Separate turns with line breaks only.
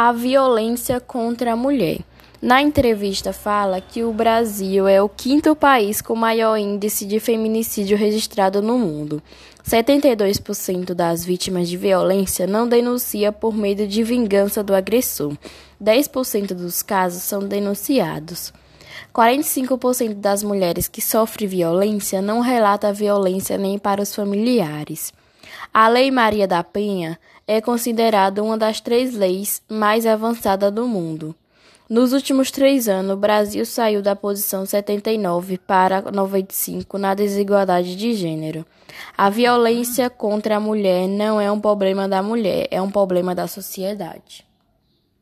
a violência contra a mulher. Na entrevista fala que o Brasil é o quinto país com maior índice de feminicídio registrado no mundo. 72% das vítimas de violência não denuncia por medo de vingança do agressor. 10% dos casos são denunciados. 45% das mulheres que sofrem violência não relata violência nem para os familiares. A Lei Maria da Penha é considerada uma das três leis mais avançadas do mundo. Nos últimos três anos, o Brasil saiu da posição 79 para 95 na desigualdade de gênero. A violência contra a mulher não é um problema da mulher, é um problema da sociedade.